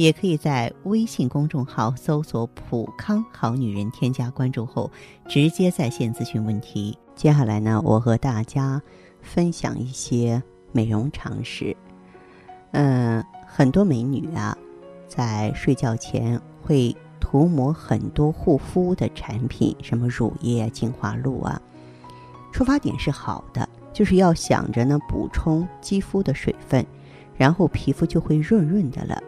也可以在微信公众号搜索“普康好女人”，添加关注后直接在线咨询问题。接下来呢，我和大家分享一些美容常识。嗯，很多美女啊，在睡觉前会涂抹很多护肤的产品，什么乳液、精华露啊。出发点是好的，就是要想着呢补充肌肤的水分，然后皮肤就会润润的了。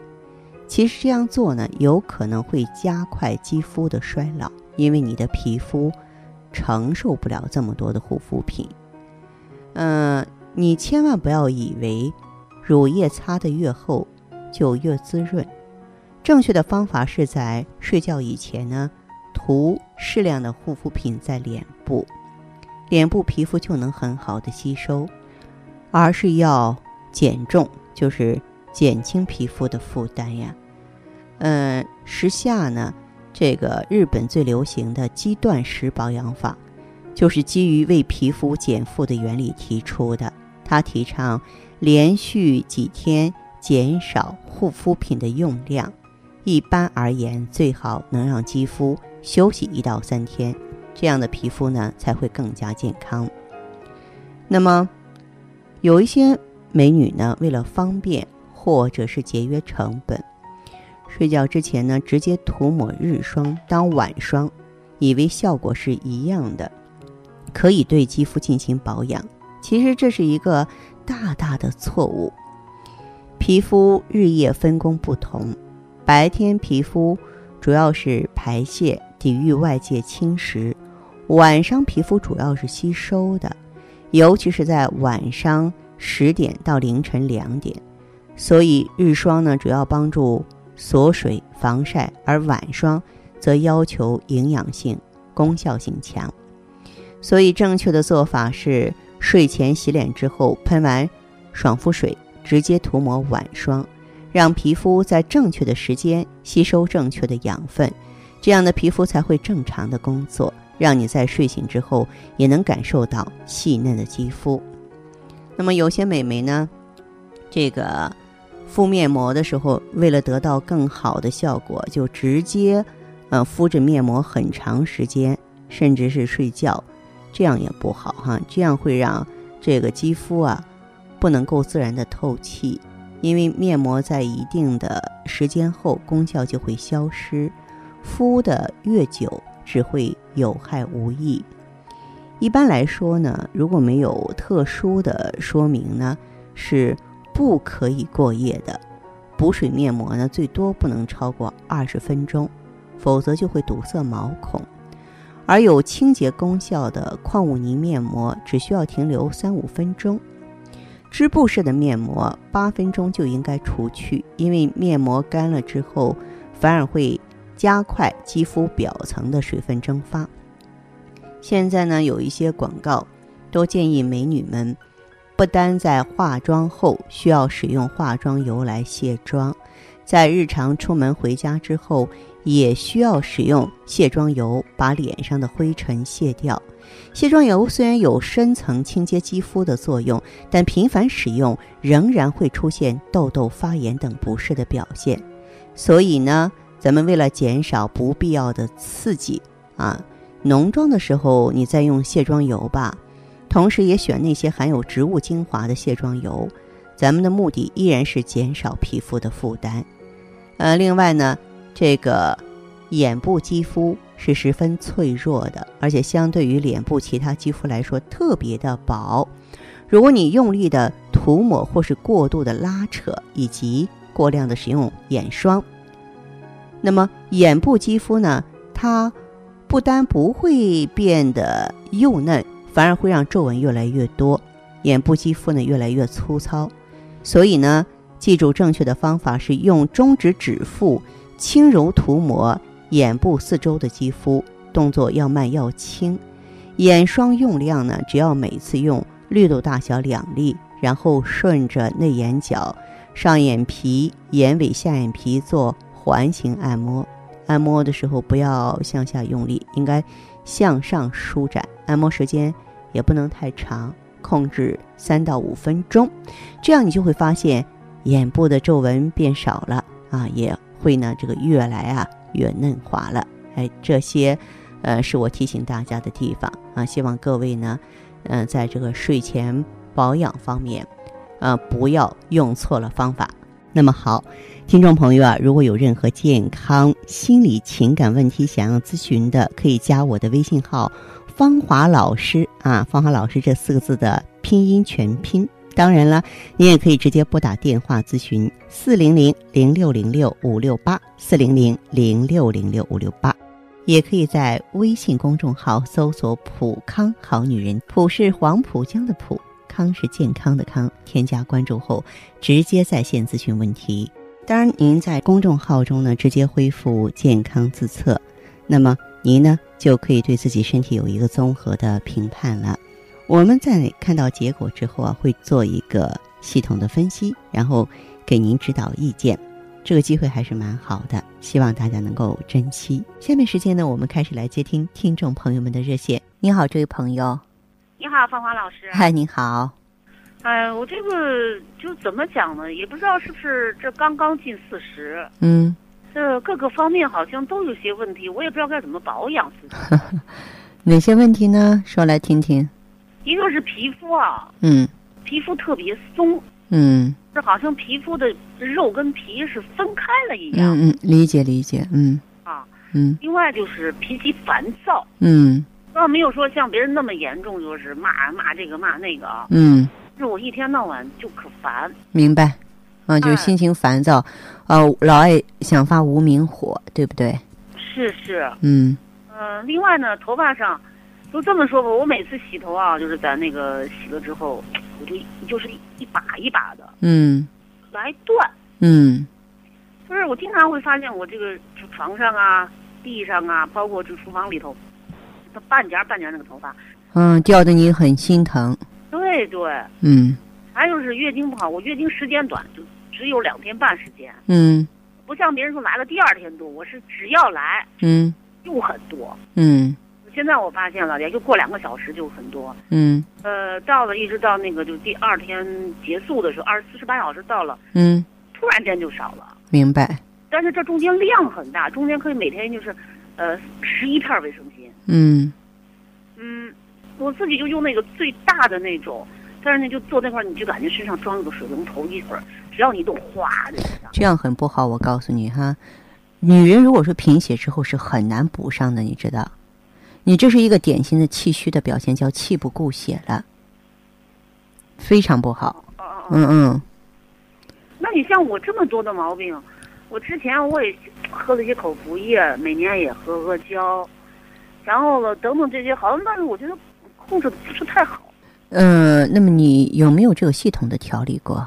其实这样做呢，有可能会加快肌肤的衰老，因为你的皮肤承受不了这么多的护肤品。嗯，你千万不要以为乳液擦得越厚就越滋润。正确的方法是在睡觉以前呢，涂适量的护肤品在脸部，脸部皮肤就能很好的吸收。而是要减重，就是减轻皮肤的负担呀。嗯，时下呢，这个日本最流行的肌断食保养法，就是基于为皮肤减负的原理提出的。它提倡连续几天减少护肤品的用量，一般而言，最好能让肌肤休息一到三天，这样的皮肤呢才会更加健康。那么，有一些美女呢，为了方便或者是节约成本，睡觉之前呢，直接涂抹日霜当晚霜，以为效果是一样的，可以对肌肤进行保养。其实这是一个大大的错误。皮肤日夜分工不同，白天皮肤主要是排泄、抵御外界侵蚀，晚上皮肤主要是吸收的。尤其是在晚上十点到凌晨两点，所以日霜呢主要帮助锁水防晒，而晚霜则要求营养性、功效性强。所以正确的做法是睡前洗脸之后喷完爽肤水，直接涂抹晚霜，让皮肤在正确的时间吸收正确的养分，这样的皮肤才会正常的工作。让你在睡醒之后也能感受到细嫩的肌肤。那么有些美眉呢，这个敷面膜的时候，为了得到更好的效果，就直接呃敷着面膜很长时间，甚至是睡觉，这样也不好哈。这样会让这个肌肤啊不能够自然的透气，因为面膜在一定的时间后功效就会消失，敷的越久。只会有害无益。一般来说呢，如果没有特殊的说明呢，是不可以过夜的。补水面膜呢，最多不能超过二十分钟，否则就会堵塞毛孔。而有清洁功效的矿物泥面膜，只需要停留三五分钟。织布式的面膜，八分钟就应该除去，因为面膜干了之后，反而会。加快肌肤表层的水分蒸发。现在呢，有一些广告都建议美女们，不单在化妆后需要使用化妆油来卸妆，在日常出门回家之后，也需要使用卸妆油把脸上的灰尘卸掉。卸妆油虽然有深层清洁肌肤的作用，但频繁使用仍然会出现痘痘、发炎等不适的表现。所以呢。咱们为了减少不必要的刺激啊，浓妆的时候你再用卸妆油吧，同时也选那些含有植物精华的卸妆油。咱们的目的依然是减少皮肤的负担。呃，另外呢，这个眼部肌肤是十分脆弱的，而且相对于脸部其他肌肤来说特别的薄。如果你用力的涂抹或是过度的拉扯，以及过量的使用眼霜。那么眼部肌肤呢？它不单不会变得幼嫩，反而会让皱纹越来越多，眼部肌肤呢越来越粗糙。所以呢，记住正确的方法是用中指指腹轻柔涂抹眼部四周的肌肤，动作要慢要轻。眼霜用量呢，只要每次用绿豆大小两粒，然后顺着内眼角、上眼皮、眼尾、下眼皮做环形按摩。按摩的时候不要向下用力，应该向上舒展。按摩时间也不能太长，控制三到五分钟。这样你就会发现眼部的皱纹变少了啊，也会呢这个越来啊越嫩滑了。哎，这些。呃，是我提醒大家的地方啊，希望各位呢，嗯，在这个睡前保养方面，呃，不要用错了方法。那么好，听众朋友啊，如果有任何健康、心理、情感问题想要咨询的，可以加我的微信号“芳华老师”啊，“芳华老师”这四个字的拼音全拼。当然了，你也可以直接拨打电话咨询：四零零零六零六五六八，四零零零六零六五六八。也可以在微信公众号搜索“普康好女人”，普是黄浦江的浦，康是健康的康。添加关注后，直接在线咨询问题。当然，您在公众号中呢，直接恢复健康自测，那么您呢就可以对自己身体有一个综合的评判了。我们在看到结果之后啊，会做一个系统的分析，然后给您指导意见。这个机会还是蛮好的，希望大家能够珍惜。下面时间呢，我们开始来接听听众朋友们的热线。你好，这位朋友。你好，芳华老师。嗨，你好。哎，我这个就怎么讲呢？也不知道是不是这刚刚进四十。嗯。这各个方面好像都有些问题，我也不知道该怎么保养自己。哪些问题呢？说来听听。一个是皮肤啊。嗯。皮肤特别松。嗯。这好像皮肤的肉跟皮是分开了一样。嗯嗯，理解理解，嗯。啊。嗯。另外就是脾气烦躁。嗯。倒没有说像别人那么严重，就是骂骂这个骂那个啊。嗯。是我一天到晚就可烦。明白。啊，就是心情烦躁，呃，老爱想发无名火，对不对？是是。嗯。嗯，另外呢，头发上，就这么说吧，我每次洗头啊，就是在那个洗了之后。我就就是一把一把的，嗯，来断，嗯，就是我经常会发现我这个床上啊、地上啊，包括这厨房里头，它半截半截那个头发，嗯，掉的你很心疼。对对，嗯，还有是月经不好，我月经时间短，就只有两天半时间，嗯，不像别人说来了第二天多，我是只要来，嗯，就很多，嗯。现在我发现了，也就过两个小时就很多。嗯。呃，到了一直到那个就第二天结束的时候，二十四十八小时到了。嗯。突然间就少了。明白。但是这中间量很大，中间可以每天就是，呃，十一片卫生巾。嗯。嗯，我自己就用那个最大的那种，但是呢，就坐那块儿你就感觉身上装了个水龙头，一会儿只要你动，哗的。这样很不好，我告诉你哈，女人如果说贫血之后是很难补上的，你知道。你这是一个典型的气虚的表现，叫气不固血了，非常不好。嗯嗯。那你像我这么多的毛病，我之前我也喝了一些口服液，每年也喝阿胶，然后了等等这些，好像但是我觉得控制的不是太好。嗯，那么你有没有这个系统的调理过？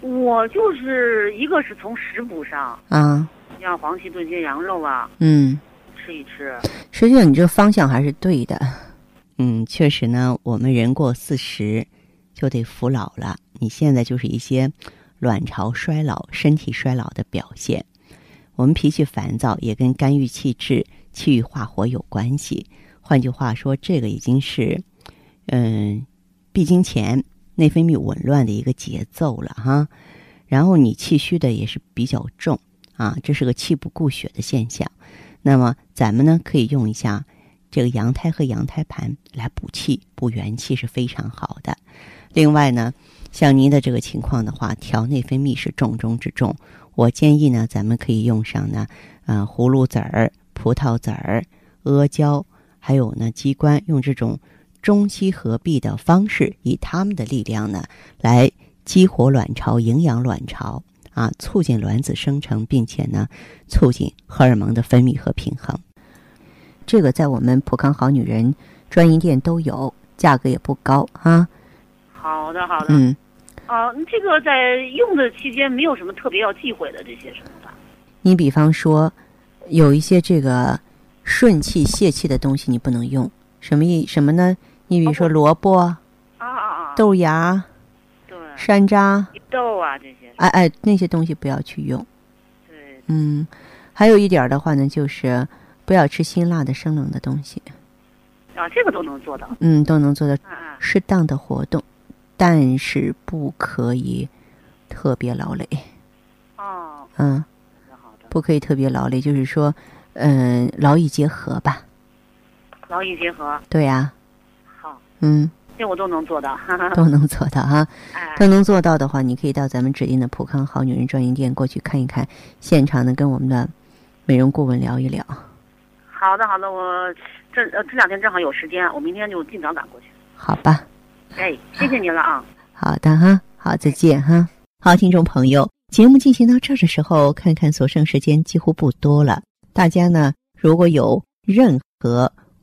我就是一个是从食补上啊，像黄芪炖些羊肉啊。嗯。吃一吃，实际上你这个方向还是对的。嗯，确实呢，我们人过四十就得服老了。你现在就是一些卵巢衰老、身体衰老的表现。我们脾气烦躁也跟肝郁气滞、气郁化火有关系。换句话说，这个已经是嗯闭经前内分泌紊乱的一个节奏了哈。然后你气虚的也是比较重啊，这是个气不固血的现象。那么咱们呢，可以用一下这个羊胎和羊胎盘来补气、补元气是非常好的。另外呢，像您的这个情况的话，调内分泌是重中之重。我建议呢，咱们可以用上呢，呃，葫芦籽儿、葡萄籽儿、阿胶，还有呢，鸡冠，用这种中西合璧的方式，以他们的力量呢，来激活卵巢、营养卵巢。啊，促进卵子生成，并且呢，促进荷尔蒙的分泌和平衡。这个在我们普康好女人专营店都有，价格也不高啊。好的，好的。嗯。啊，这个在用的期间没有什么特别要忌讳的这些什么吧？你比方说，有一些这个顺气泄气的东西你不能用什么意什么呢？你比如说萝卜、啊啊啊，豆芽、对，山楂，豆啊这些，哎哎，那些东西不要去用。对，嗯，还有一点儿的话呢，就是不要吃辛辣的生冷的东西。啊，这个都能做到。嗯，都能做到适当的活动，但是不可以特别劳累。哦，嗯，不可以特别劳累，就是说，嗯、劳逸结合吧。劳逸结合，对呀、好，嗯，这我都能做到。哈哈，都能做到哈。哎，都能做到的话，你可以到咱们指定的普康好女人专营店过去看一看，现场呢跟我们的美容顾问聊一聊。好的好的，我这呃这两天正好有时间，我明天就尽早赶过去。好吧，哎，谢谢您了啊。好的哈，好，再见哈。好，听众朋友，节目进行到这儿的时候，看看所剩时间几乎不多了。大家呢，如果有任何